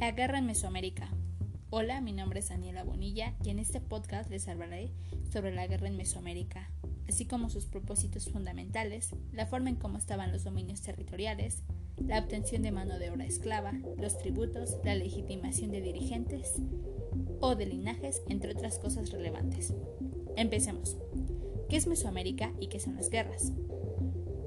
La guerra en Mesoamérica. Hola, mi nombre es Daniela Bonilla y en este podcast les hablaré sobre la guerra en Mesoamérica, así como sus propósitos fundamentales, la forma en cómo estaban los dominios territoriales, la obtención de mano de obra esclava, los tributos, la legitimación de dirigentes o de linajes, entre otras cosas relevantes. Empecemos. ¿Qué es Mesoamérica y qué son las guerras?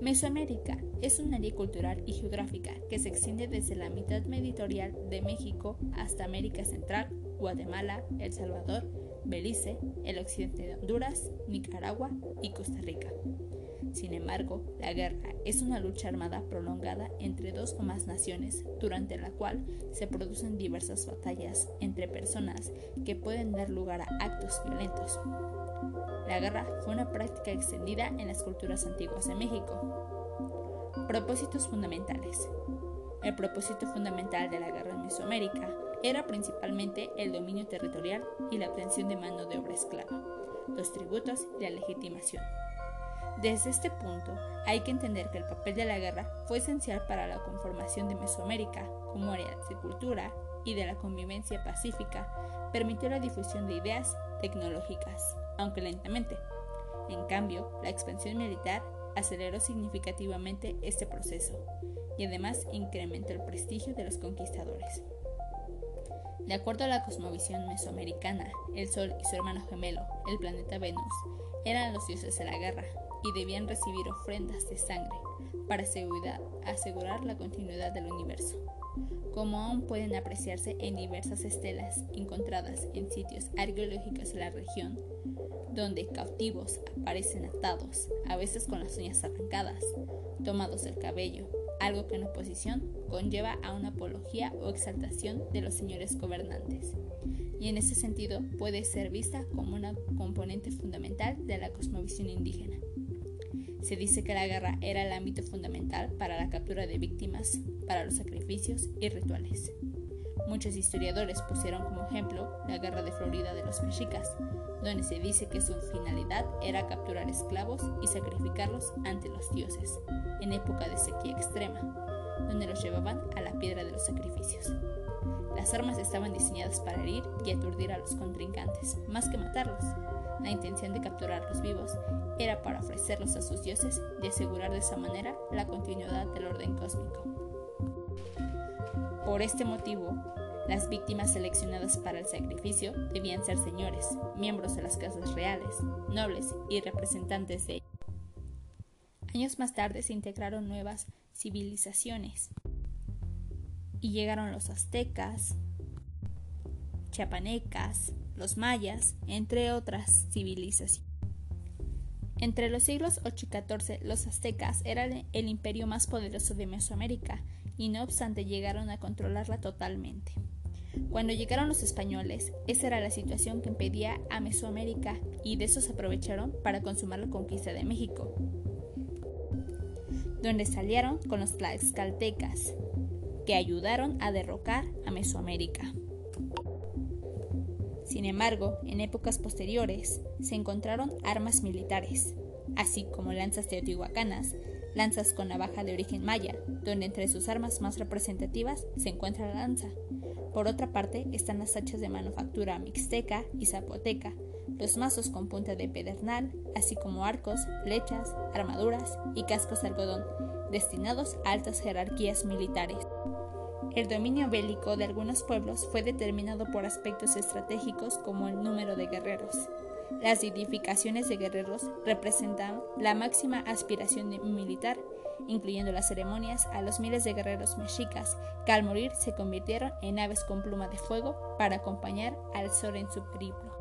Mesoamérica es un área cultural y geográfica que se extiende desde la mitad meridional de México hasta América Central, Guatemala, El Salvador, Belice, el occidente de Honduras, Nicaragua y Costa Rica. Sin embargo, la guerra es una lucha armada prolongada entre dos o más naciones, durante la cual se producen diversas batallas entre personas que pueden dar lugar a actos violentos. La guerra fue una práctica extendida en las culturas antiguas de México. Propósitos fundamentales. El propósito fundamental de la guerra en Mesoamérica era principalmente el dominio territorial y la obtención de mano de obra esclava, los tributos y la legitimación. Desde este punto, hay que entender que el papel de la guerra fue esencial para la conformación de Mesoamérica como área de cultura y de la convivencia pacífica, permitió la difusión de ideas tecnológicas, aunque lentamente. En cambio, la expansión militar aceleró significativamente este proceso y además incrementó el prestigio de los conquistadores. De acuerdo a la cosmovisión mesoamericana, el Sol y su hermano gemelo, el planeta Venus, eran los dioses de la guerra y debían recibir ofrendas de sangre para asegurar la continuidad del universo. Como aún pueden apreciarse en diversas estelas encontradas en sitios arqueológicos de la región, donde cautivos aparecen atados, a veces con las uñas arrancadas, tomados del cabello, algo que en oposición conlleva a una apología o exaltación de los señores gobernantes, y en ese sentido puede ser vista como una componente fundamental de la cosmovisión indígena. Se dice que la guerra era el ámbito fundamental para la captura de víctimas, para los sacrificios y rituales. Muchos historiadores pusieron como ejemplo la guerra de Florida de los mexicas, donde se dice que su finalidad era capturar esclavos y sacrificarlos ante los dioses, en época de sequía extrema, donde los llevaban a la piedra de los sacrificios. Las armas estaban diseñadas para herir y aturdir a los contrincantes, más que matarlos. La intención de capturarlos vivos era para ofrecerlos a sus dioses y asegurar de esa manera la continuidad del orden cósmico. Por este motivo, las víctimas seleccionadas para el sacrificio debían ser señores, miembros de las casas reales, nobles y representantes de ellos. Años más tarde se integraron nuevas civilizaciones y llegaron los aztecas, chiapanecas, los mayas, entre otras civilizaciones. Entre los siglos 8 y XIV, los aztecas eran el imperio más poderoso de Mesoamérica y no obstante llegaron a controlarla totalmente. Cuando llegaron los españoles, esa era la situación que impedía a Mesoamérica y de eso se aprovecharon para consumar la conquista de México, donde salieron con los tlaxcaltecas, que ayudaron a derrocar a Mesoamérica. Sin embargo, en épocas posteriores se encontraron armas militares, así como lanzas teotihuacanas, lanzas con navaja de origen maya, donde entre sus armas más representativas se encuentra la lanza. Por otra parte están las hachas de manufactura mixteca y zapoteca, los mazos con punta de pedernal, así como arcos, flechas, armaduras y cascos de algodón, destinados a altas jerarquías militares. El dominio bélico de algunos pueblos fue determinado por aspectos estratégicos como el número de guerreros. Las edificaciones de guerreros representan la máxima aspiración militar, incluyendo las ceremonias a los miles de guerreros mexicas que al morir se convirtieron en aves con pluma de fuego para acompañar al sol en su periplo.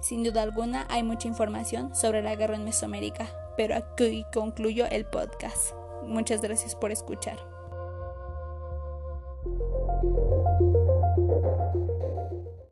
Sin duda alguna hay mucha información sobre la guerra en Mesoamérica, pero aquí concluyo el podcast. Muchas gracias por escuchar.